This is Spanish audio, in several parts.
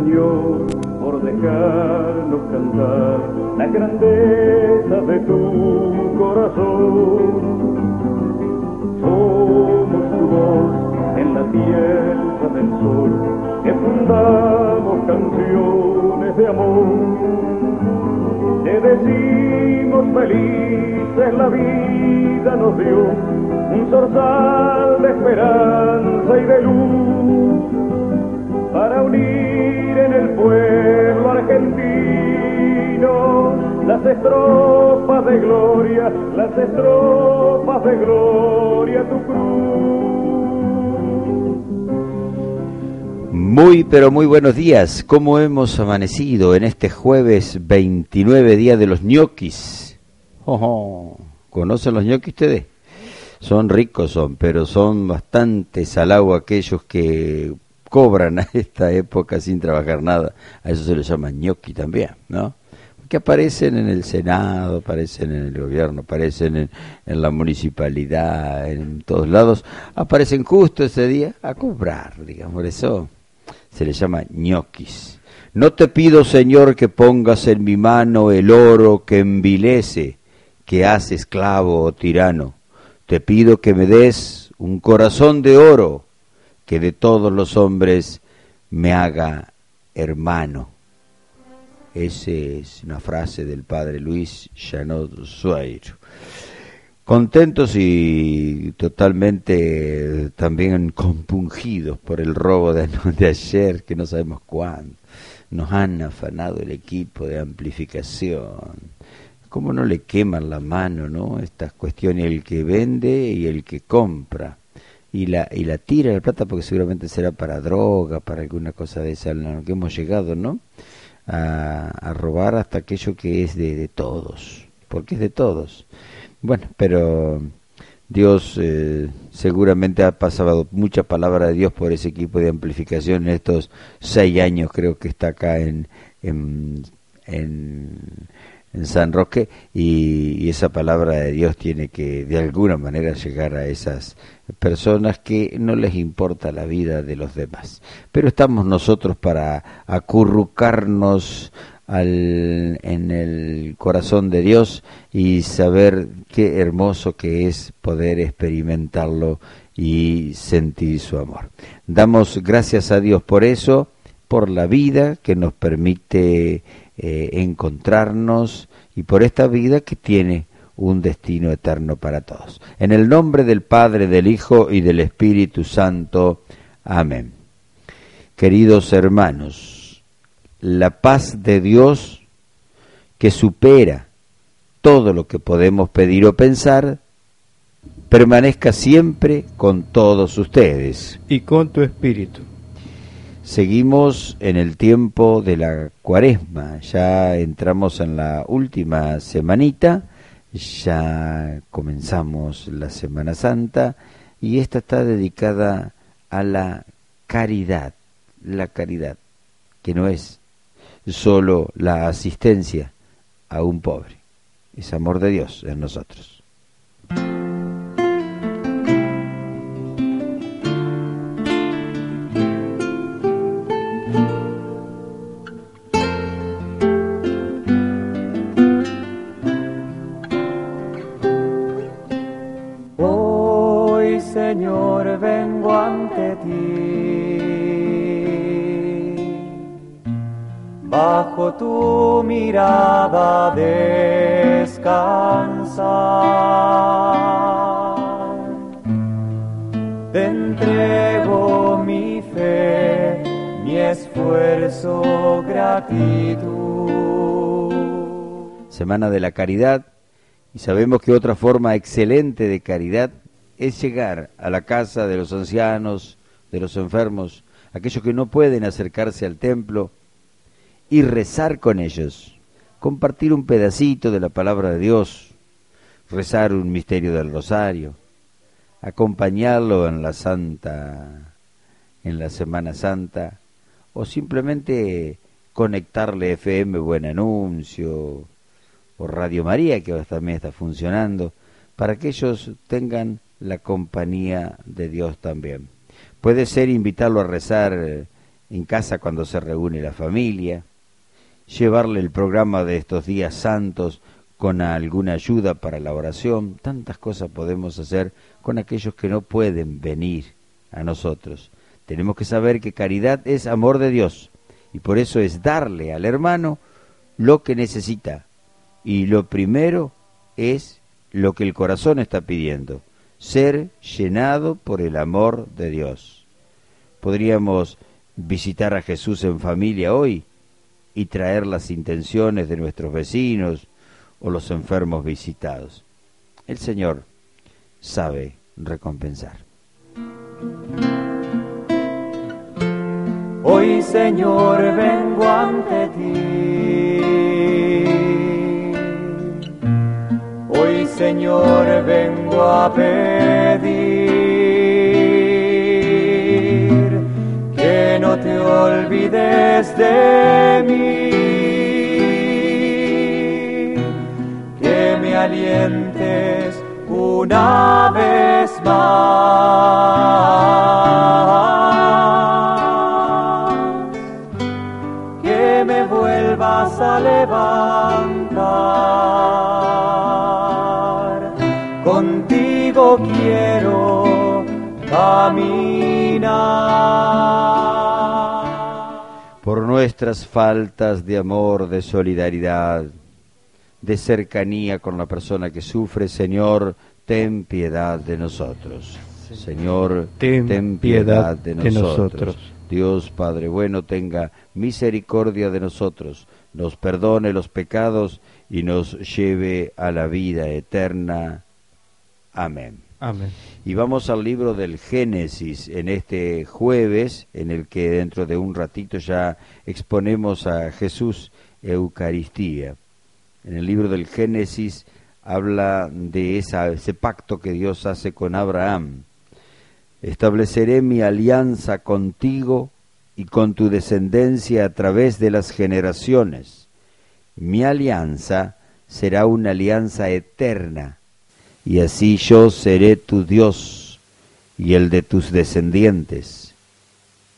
Por dejarnos cantar la grandeza de tu corazón. Somos tu voz en la tierra del sol, que fundamos canciones de amor. Te decimos felices la vida nos dio, un zorzal de esperanza y de luz para unir en el pueblo argentino las estrofas de gloria, las estrofas de gloria tu cruz. Muy, pero muy buenos días. ¿Cómo hemos amanecido en este jueves 29, día de los ñoquis? Oh, ¿Conocen los ñoquis ustedes? Son ricos, son, pero son bastante salado aquellos que cobran a esta época sin trabajar nada. A eso se les llama ñoqui también, ¿no? Que aparecen en el Senado, aparecen en el gobierno, aparecen en, en la municipalidad, en todos lados. Aparecen justo ese día a cobrar, digamos, por eso se le llama ñoquis. No te pido, Señor, que pongas en mi mano el oro que envilece, que hace esclavo o tirano. Te pido que me des un corazón de oro, que de todos los hombres me haga hermano. Esa es una frase del padre Luis Chanot Suairo. Contentos y totalmente también compungidos por el robo de, de ayer, que no sabemos cuándo. Nos han afanado el equipo de amplificación. ¿Cómo no le queman la mano, no? Estas cuestiones, el que vende y el que compra y la, y la tira la plata porque seguramente será para droga, para alguna cosa de esa, en que hemos llegado, ¿no? A, a robar hasta aquello que es de, de, todos, porque es de todos. Bueno, pero Dios eh, seguramente ha pasado mucha palabra de Dios por ese equipo de amplificación en estos seis años, creo que está acá en, en en San Roque y, esa palabra de Dios tiene que de alguna manera llegar a esas personas que no les importa la vida de los demás. Pero estamos nosotros para acurrucarnos al, en el corazón de Dios y saber qué hermoso que es poder experimentarlo y sentir su amor. Damos gracias a Dios por eso, por la vida que nos permite eh, encontrarnos y por esta vida que tiene un destino eterno para todos. En el nombre del Padre, del Hijo y del Espíritu Santo. Amén. Queridos hermanos, la paz de Dios que supera todo lo que podemos pedir o pensar, permanezca siempre con todos ustedes. Y con tu espíritu. Seguimos en el tiempo de la cuaresma, ya entramos en la última semanita, ya comenzamos la Semana Santa y esta está dedicada a la caridad, la caridad, que no es solo la asistencia a un pobre, es amor de Dios en nosotros. Semana de la Caridad. Y sabemos que otra forma excelente de caridad es llegar a la casa de los ancianos, de los enfermos, aquellos que no pueden acercarse al templo, y rezar con ellos, compartir un pedacito de la palabra de Dios, rezar un misterio del rosario, acompañarlo en la Santa, en la Semana Santa, o simplemente conectarle FM Buen Anuncio o Radio María, que también está funcionando, para que ellos tengan la compañía de Dios también. Puede ser invitarlo a rezar en casa cuando se reúne la familia, llevarle el programa de estos días santos con alguna ayuda para la oración, tantas cosas podemos hacer con aquellos que no pueden venir a nosotros. Tenemos que saber que caridad es amor de Dios y por eso es darle al hermano lo que necesita. Y lo primero es lo que el corazón está pidiendo, ser llenado por el amor de Dios. Podríamos visitar a Jesús en familia hoy y traer las intenciones de nuestros vecinos o los enfermos visitados. El Señor sabe recompensar. Hoy Señor vengo ante ti. Señor vengo a pedir que no te olvides de mí. Que me alientes una vez más, caminar. Por nuestras faltas de amor, de solidaridad, de cercanía con la persona que sufre, Señor, ten piedad de nosotros. Señor, ten, piedad de nosotros. Dios Padre bueno, tenga misericordia de nosotros, nos perdone los pecados y nos lleve a la vida eterna. Amén. Y vamos al libro del Génesis en este jueves, en el que dentro de un ratito ya exponemos a Jesús Eucaristía. En el libro del Génesis habla de ese pacto que Dios hace con Abraham. Estableceré mi alianza contigo y con tu descendencia a través de las generaciones. Mi alianza será una alianza eterna, y así yo seré tu Dios y el de tus descendientes.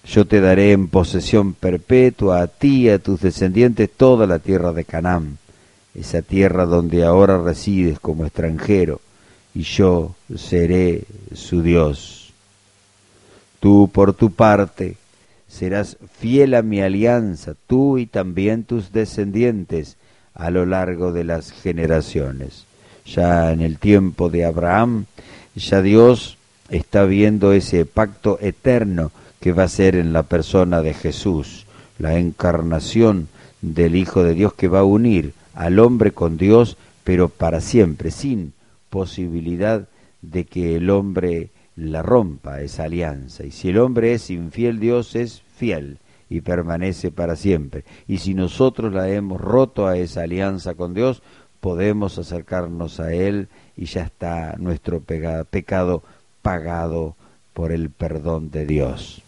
Yo te daré en posesión perpetua a ti y a tus descendientes toda la tierra de Canaán, esa tierra donde ahora resides como extranjero, y yo seré su Dios. Tú, por tu parte, serás fiel a mi alianza, tú y también tus descendientes, a lo largo de las generaciones. Ya en el tiempo de Abraham, ya Dios está viendo ese pacto eterno que va a ser en la persona de Jesús, la encarnación del Hijo de Dios que va a unir al hombre con Dios, pero para siempre, sin posibilidad de que el hombre la rompa esa alianza. Y si el hombre es infiel, Dios es fiel y permanece para siempre. Y si nosotros la hemos roto a esa alianza con Dios, podemos acercarnos a Él y ya está nuestro pecado pagado por el perdón de Dios.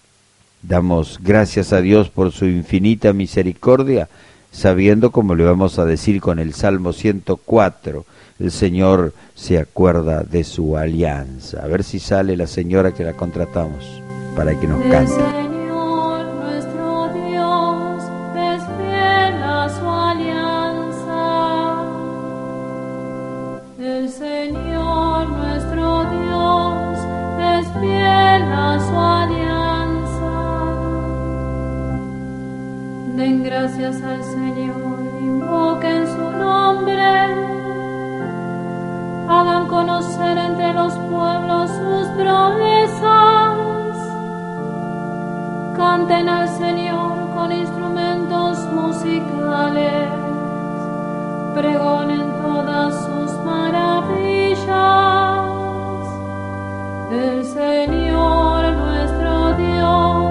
Damos gracias a Dios por su infinita misericordia, sabiendo, como le vamos a decir con el Salmo 104, el Señor se acuerda de su alianza. A ver si sale la señora que la contratamos para que nos cante. Los pueblos sus proezas. Canten al Señor con instrumentos musicales, pregonen todas sus maravillas. El Señor nuestro Dios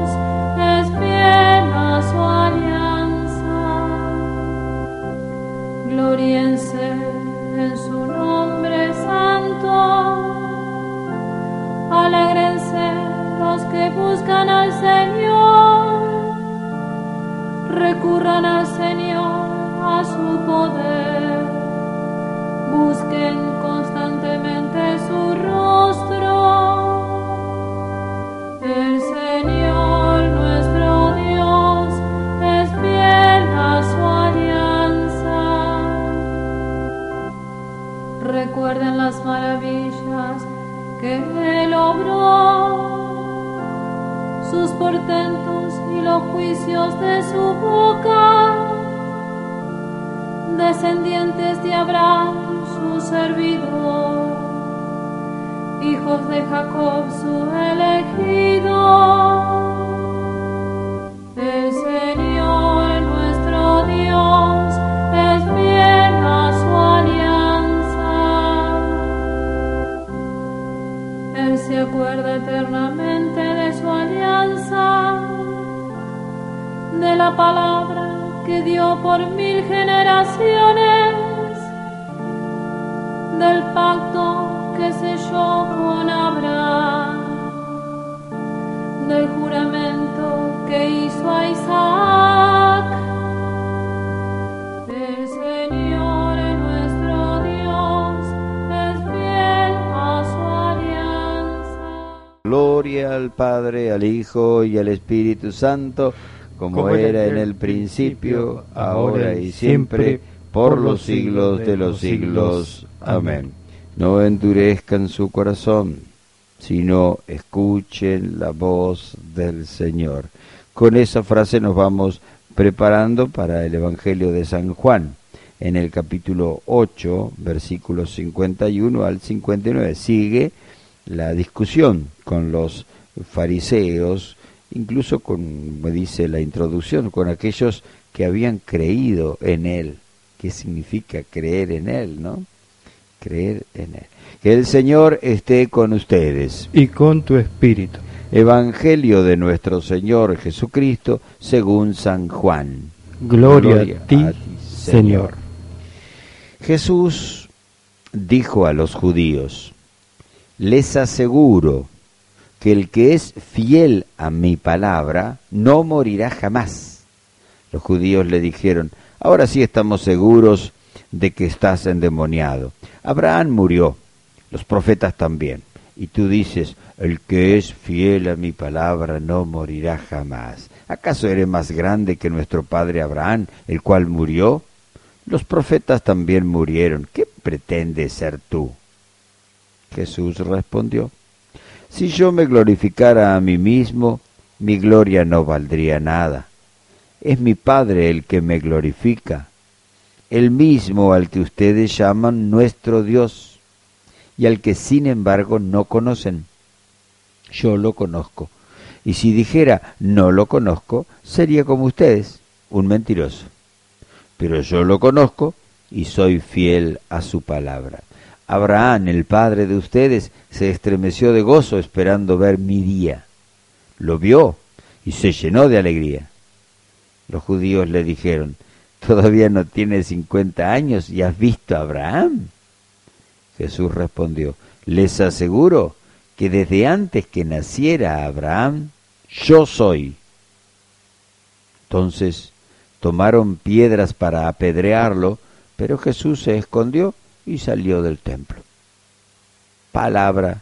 Padre, al Hijo y al Espíritu Santo, como, era en el principio, ahora y siempre, por los siglos de los siglos. Amén. No endurezcan su corazón, sino escuchen la voz del Señor. Con esa frase nos vamos preparando para el Evangelio de San Juan, en el capítulo 8, versículos 51 al 59. Sigue la discusión con los fariseos, incluso con, me dice la introducción, con aquellos que habían creído en Él. ¿Qué significa creer en Él, no? Creer en Él. Que el Señor esté con ustedes. y con tu espíritu. Evangelio de nuestro Señor Jesucristo según San Juan. Gloria, a ti, Señor. Jesús dijo a los judíos, les aseguro que el que es fiel a mi palabra no morirá jamás. Los judíos le dijeron, ahora sí estamos seguros de que estás endemoniado. Abraham murió, los profetas también. Y tú dices, el que es fiel a mi palabra no morirá jamás. ¿Acaso eres más grande que nuestro padre Abraham, el cual murió? Los profetas también murieron. ¿Qué pretendes ser tú? Jesús respondió, si yo me glorificara a mí mismo, mi gloria no valdría nada. Es mi Padre el que me glorifica, el mismo al que ustedes llaman nuestro Dios y al que sin embargo no conocen. Yo lo conozco. Y si dijera no lo conozco, sería como ustedes, un mentiroso. Pero yo lo conozco y soy fiel a su palabra. Abraham, el padre de ustedes, se estremeció de gozo esperando ver mi día. Lo vio y se llenó de alegría. Los judíos le dijeron, ¿todavía no tienes cincuenta años y has visto a Abraham? Jesús respondió, les aseguro que desde antes que naciera Abraham, yo soy. Entonces tomaron piedras para apedrearlo, pero Jesús se escondió y salió del templo. Palabra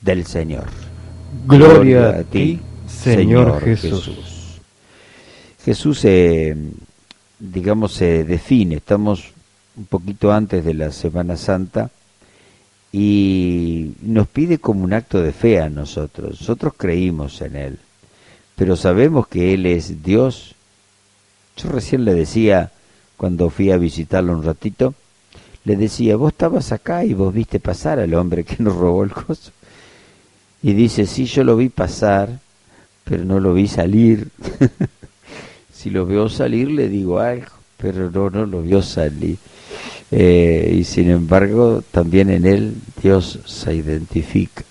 del Señor. Gloria a ti, Señor Jesús. Jesús, se, digamos, se define, estamos un poquito antes de la Semana Santa, y nos pide como un acto de fe a nosotros. Nosotros creímos en Él, pero sabemos que Él es Dios. Yo recién le decía, cuando fui a visitarlo un ratito, le decía, vos estabas acá y vos viste pasar al hombre que nos robó el coso. Y dice, sí, yo lo vi pasar, pero no lo vi salir. si lo veo salir le digo algo, pero no, no lo vio salir. Eh, y sin embargo, también en él Dios se identifica.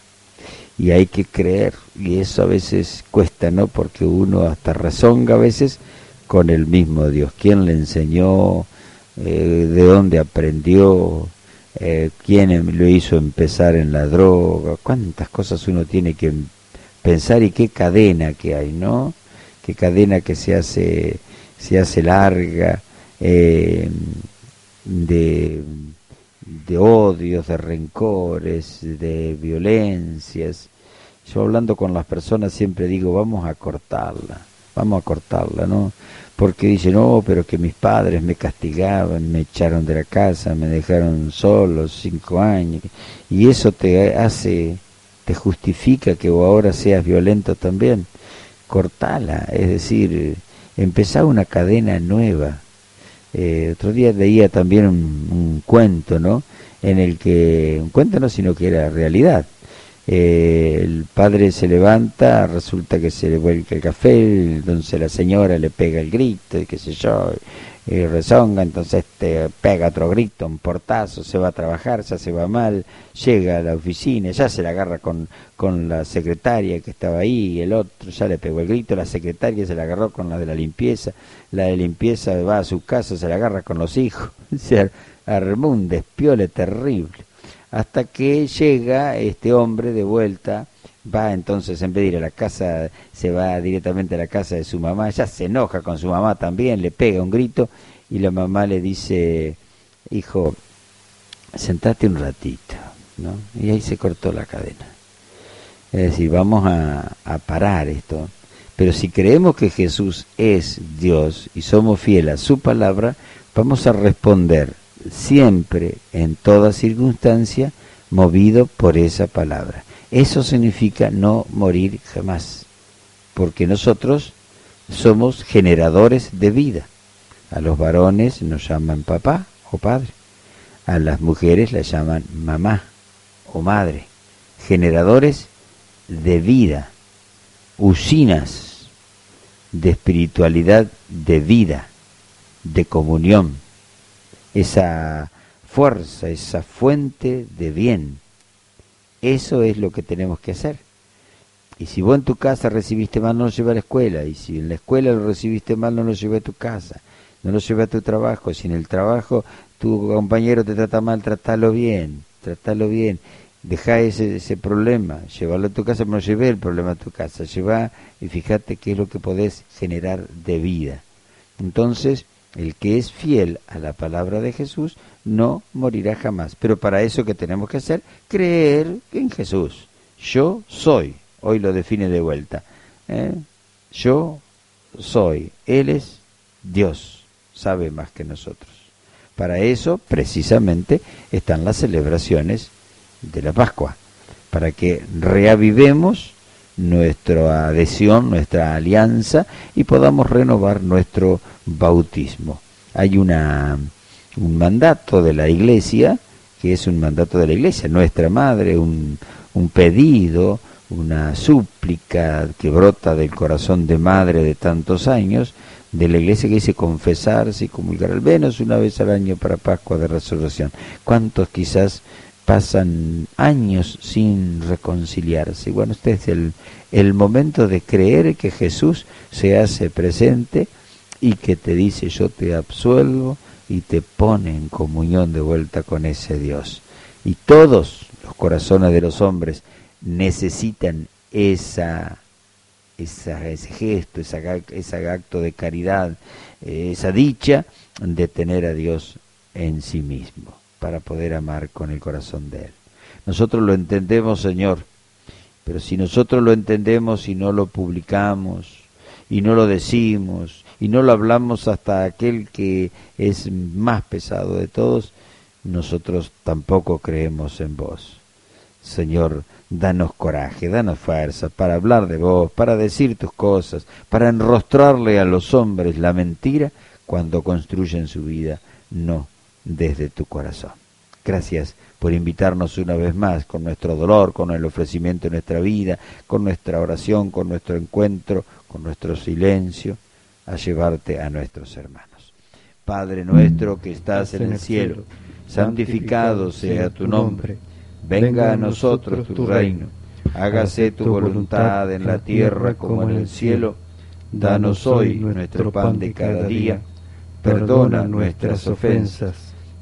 Y hay que creer, y eso a veces cuesta, ¿no? Porque uno hasta rezonga a veces con el mismo Dios. ¿Quién le enseñó? Eh, ¿De dónde aprendió? Eh, ¿Quién lo hizo empezar en la droga? ¿Cuántas cosas uno tiene que pensar y qué cadena que hay, ¿no? Qué cadena que se hace, se hace larga. Eh, de, de odios, de rencores, de violencias. Yo hablando con las personas siempre digo, vamos a cortarla, vamos a cortarla, ¿no? Porque dice, no, pero que mis padres me castigaban, me echaron de la casa, me dejaron solo cinco años, y eso te hace, te justifica que ahora seas violento también. Cortala, es decir, empezar una cadena nueva. Eh, otro día leía también un cuento, ¿no? En el que, un cuento no, sino que era realidad eh, el padre se levanta, resulta que se le vuelca el café, entonces la señora le pega el grito y qué sé yo, y rezonga, entonces te pega otro grito, un portazo, se va a trabajar, ya se va mal, llega a la oficina, ya se la agarra con, con la secretaria que estaba ahí, y el otro ya le pegó el grito, la secretaria se la agarró con la de la limpieza, la de limpieza va a su casa, se la agarra con los hijos, se armó un despiole terrible hasta que llega este hombre de vuelta, va entonces en vez de ir a la casa, se va directamente a la casa de su mamá, ya se enoja con su mamá también, le pega un grito y la mamá le dice, hijo, sentate un ratito, ¿no? Y ahí se cortó la cadena. Es decir, vamos a, a parar esto. Pero si creemos que Jesús es Dios y somos fieles a su palabra, vamos a responder siempre, en toda circunstancia, movido por esa palabra. Eso significa no morir jamás, porque nosotros somos generadores de vida. A los varones nos llaman papá o padre, a las mujeres las llaman mamá o madre, generadores de vida, usinas de espiritualidad de vida, de comunión esa fuerza, esa fuente de bien. Eso es lo que tenemos que hacer. Y si vos en tu casa recibiste mal, no lo lleves a la escuela. Y si en la escuela lo recibiste mal, no lo lleves a tu casa. No lo lleves a tu trabajo. Si en el trabajo tu compañero te trata mal, tratalo bien. Tratalo bien. Deja ese, ese problema. Llévalo a tu casa, pero no llevé el problema a tu casa. Lleva y fíjate qué es lo que podés generar de vida. Entonces, el que es fiel a la palabra de Jesús no morirá jamás. Pero para eso que tenemos que hacer, creer en Jesús. Yo soy. Hoy lo define de vuelta. ¿eh? Yo soy. Él es Dios. Sabe más que nosotros. Para eso, precisamente, están las celebraciones de la Pascua. Para que reavivemos nuestra adhesión, nuestra alianza y podamos renovar nuestro bautismo. Hay una, un mandato de la iglesia, que es un mandato de la iglesia, nuestra madre, un, un pedido, una súplica que brota del corazón de madre de tantos años, de la iglesia que dice confesarse y comulgar al menos una vez al año para Pascua de Resurrección. ¿Cuántos quizás pasan años sin reconciliarse. Y bueno, este es el, el momento de creer que Jesús se hace presente y que te dice yo te absuelvo y te pone en comunión de vuelta con ese Dios. Y todos los corazones de los hombres necesitan esa, esa ese gesto, ese, ese acto de caridad, eh, esa dicha de tener a Dios en sí mismo para poder amar con el corazón de Él. Nosotros lo entendemos, Señor, pero si nosotros lo entendemos y no lo publicamos, y no lo decimos, y no lo hablamos hasta aquel que es más pesado de todos, nosotros tampoco creemos en vos. Señor, danos coraje, danos fuerza para hablar de vos, para decir tus cosas, para enrostrarle a los hombres la mentira cuando construyen su vida, no desde tu corazón. Gracias por invitarnos una vez más con nuestro dolor, con el ofrecimiento de nuestra vida, con nuestra oración, con nuestro encuentro, con nuestro silencio, a llevarte a nuestros hermanos. Padre nuestro que estás en el cielo, santificado sea tu nombre, venga a nosotros tu reino, hágase tu voluntad en la tierra como en el cielo, danos hoy nuestro pan de cada día, perdona nuestras ofensas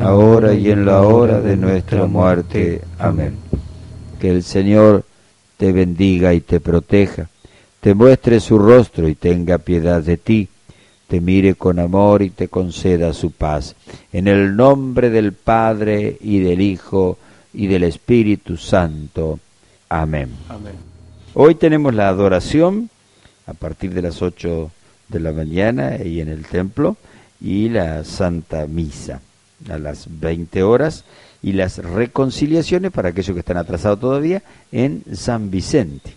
ahora y en la hora de nuestra muerte. Amén. Que el Señor te bendiga y te proteja, te muestre su rostro y tenga piedad de ti, te mire con amor y te conceda su paz. En el nombre del Padre y del Hijo y del Espíritu Santo. Amén. Hoy tenemos la adoración a partir de las 8 de la mañana y en el templo y la Santa Misa a las 20 horas y las reconciliaciones para aquellos que están atrasados todavía en San Vicente.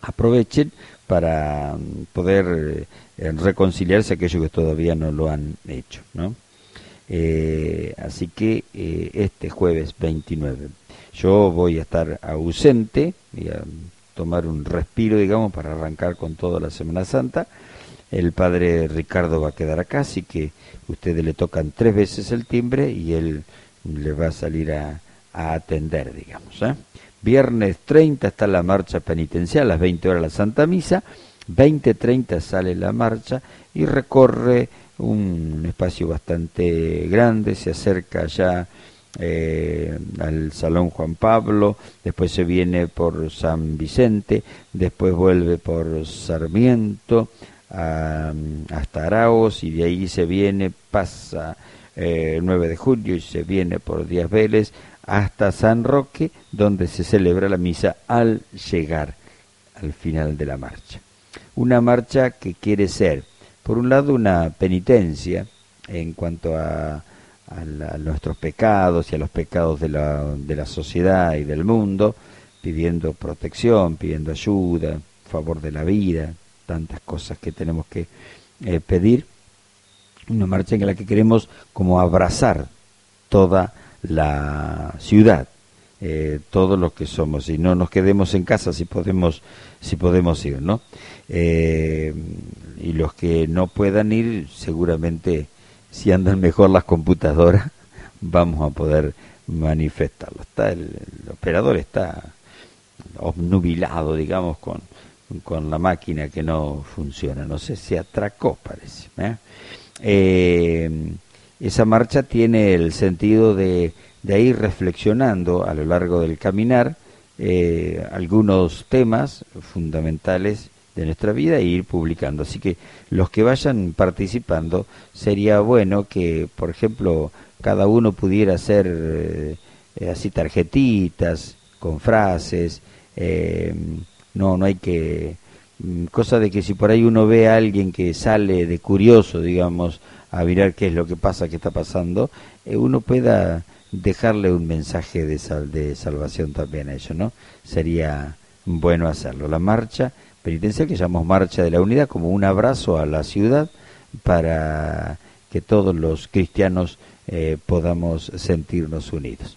Aprovechen para mm, poder eh, reconciliarse aquellos que todavía no lo han hecho. ¿no? Eh, así que eh, este jueves 29 yo voy a estar ausente, y a tomar un respiro, digamos, para arrancar con toda la Semana Santa el padre Ricardo va a quedar acá, así que ustedes le tocan tres veces el timbre y él le va a salir a, atender, digamos. ¿eh? Viernes 30 está la marcha penitencial, a las 20 horas la Santa Misa, 20.30 sale la marcha y recorre un espacio bastante grande, se acerca ya eh, al Salón Juan Pablo, después se viene por San Vicente, después vuelve por Sarmiento, hasta Araos y de ahí se viene, pasa eh, el 9 de julio y se viene por Díaz Vélez hasta San Roque, donde se celebra la misa al llegar al final de la marcha. Una marcha que quiere ser, por un lado, una penitencia en cuanto a, a, nuestros pecados y a los pecados de la, de la sociedad y del mundo, pidiendo protección, pidiendo ayuda, favor de la vida, tantas cosas que tenemos que eh, pedir, una marcha en la que queremos como abrazar toda la ciudad, eh, todos los que somos, y no nos quedemos en casa si podemos, si podemos ir, ¿no? Eh, y los que no puedan ir, seguramente si andan mejor las computadoras, vamos a poder manifestarlo. Está el operador está obnubilado, digamos, con con la máquina que no funciona. No sé, se atracó, parece. ¿eh? Eh, esa marcha tiene el sentido de, de, ir reflexionando a lo largo del caminar eh, algunos temas fundamentales de nuestra vida e ir publicando. Así que los que vayan participando, sería bueno que, por ejemplo, cada uno pudiera hacer así tarjetitas con frases, no, no hay que... Mm, cosa de que si por ahí uno ve a alguien que sale de curioso, digamos, a mirar qué es lo que pasa, qué está pasando, eh, uno pueda dejarle un mensaje de, sal, de salvación también a ellos, ¿no? Sería bueno hacerlo. La marcha penitencial que llamamos Marcha de la Unidad como un abrazo a la ciudad para que todos los cristianos eh, podamos sentirnos unidos.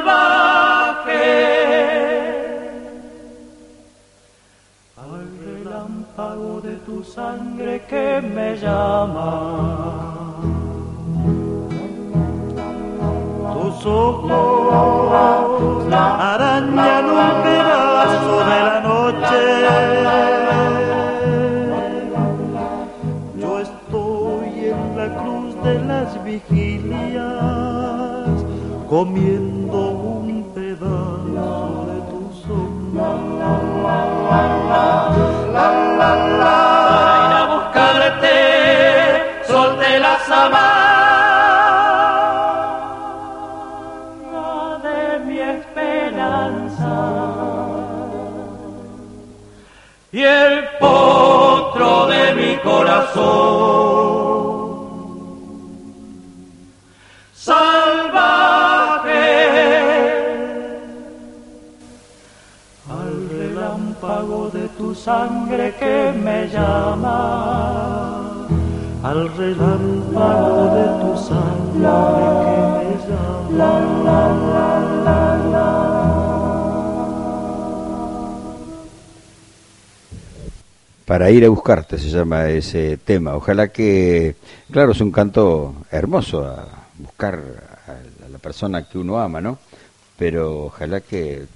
tu sangre que me llama. Tus ojos arañan un pedazo de la noche. Yo estoy en la cruz de las vigilias comiendo un pedazo de tu Para ir de mi esperanza. Y el potro de mi corazón. Salvaje al relámpago de tu sangre que me llama, al relámpago de tu sangre que me Para ir a buscarte se llama ese tema. Ojalá que, claro, es un canto hermoso a buscar a la persona que uno ama, ¿no? Pero ojalá que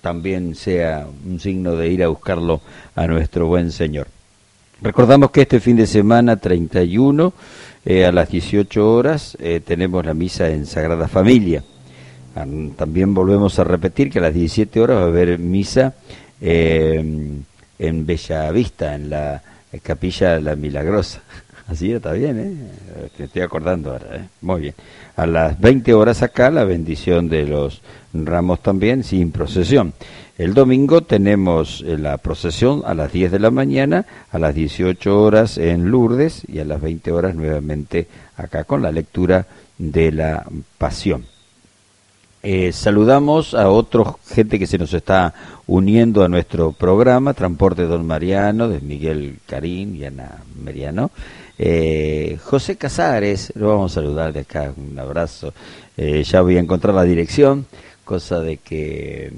también sea un signo de ir a buscarlo a nuestro buen Señor. Recordamos que este fin de semana 31 eh, a las 18 horas eh, tenemos la misa en Sagrada Familia. También volvemos a repetir que a las 17 horas va a haber misa eh, en Bella Vista, en la capilla La Milagrosa. Así está bien, ¿eh? Te estoy acordando ahora, ¿eh? Muy bien. A las 20 horas acá, la bendición de los ramos también, sin procesión. El domingo tenemos eh, la procesión a las 10 de la mañana, a las 18 horas en Lourdes y a las 20 horas nuevamente acá con la lectura de la Pasión. Eh, saludamos a otra gente que se nos está uniendo a nuestro programa, Transporte Don Mariano, de Miguel Carín y Ana Meriano. Eh, José Casares, lo vamos a saludar de acá, un abrazo. Eh, ya voy a encontrar la dirección, cosa de que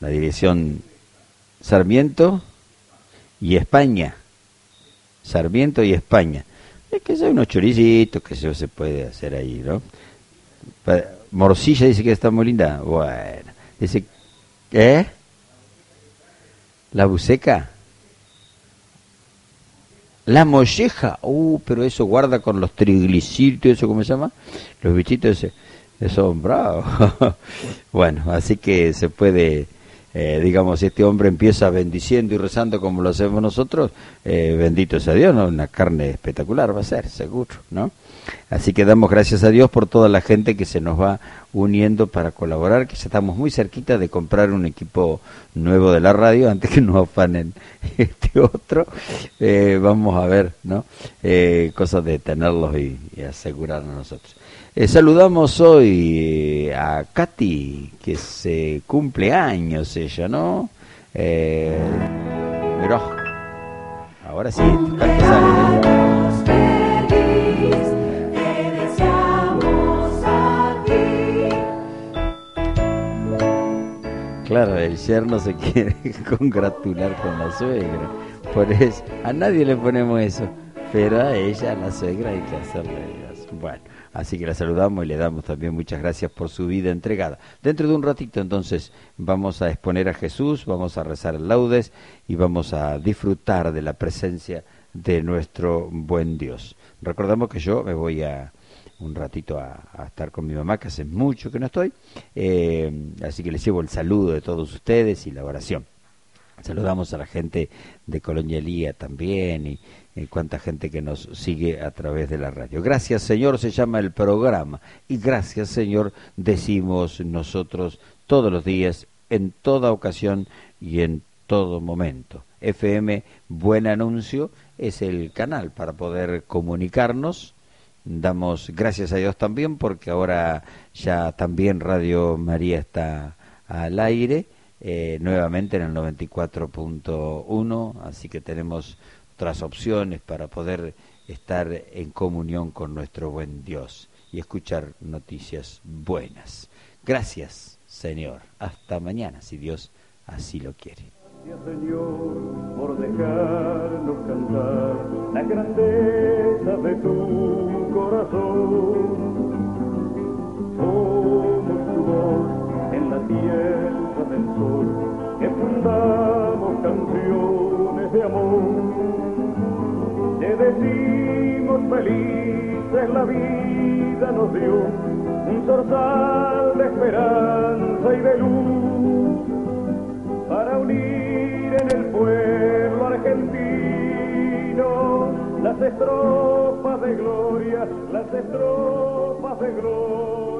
la dirección Sarmiento y España. Sarmiento y España. Es que hay unos choricitos que se puede hacer ahí, ¿no? Morcilla dice que está muy linda. Bueno, dice, ¿eh? ¿La buceca? La molleja, uh, pero eso guarda con los triglicéridos, eso cómo se llama, los bichitos ese, eso, bravo. bueno, así que se puede, eh, digamos, si este hombre empieza bendiciendo y rezando como lo hacemos nosotros, eh, bendito sea Dios, ¿no? Una carne espectacular va a ser, seguro, ¿no? Así que damos gracias a Dios por toda la gente que se nos va uniendo para colaborar, que ya estamos muy cerquita de comprar un equipo nuevo de la radio antes que nos afanen este otro. Eh, vamos a ver, ¿no? Eh, cosas de tenerlos y, asegurarnos nosotros. Eh, saludamos hoy a Katy, que se cumple años ella, ¿no? pero ahora sí, Claro, el yerno se quiere congratular con la suegra. Por eso, a nadie le ponemos eso, pero a ella, a la suegra, hay que hacerle. Bueno, así que la saludamos y le damos también muchas gracias por su vida entregada. Dentro de un ratito, entonces, vamos a exponer a Jesús, vamos a rezar el laudes y vamos a disfrutar de la presencia de nuestro buen Dios. Recordamos que yo me voy a un ratito a, estar con mi mamá, que hace mucho que no estoy. Eh, así que les llevo el saludo de todos ustedes y la oración. Saludamos a la gente de Colonialía también y, y, cuánta gente que nos sigue a través de la radio. Gracias Señor se llama el programa y gracias Señor decimos nosotros todos los días, en toda ocasión y en todo momento. FM Buen Anuncio es el canal para poder comunicarnos Damos gracias a Dios también porque ahora ya también Radio María está al aire, eh, nuevamente en el 94.1, así que tenemos otras opciones para poder estar en comunión con nuestro buen Dios y escuchar noticias buenas. Gracias, Señor. Hasta mañana, si Dios así lo quiere. Señor, por dejarnos cantar la grandeza de tu corazón. Somos tu voz en la tierra del sol, que fundamos canciones de amor. Te decimos felices la vida nos dio, un zorzal de esperanza y de luz para unir en el pueblo argentino las estrofas de gloria, las estrofas de gloria.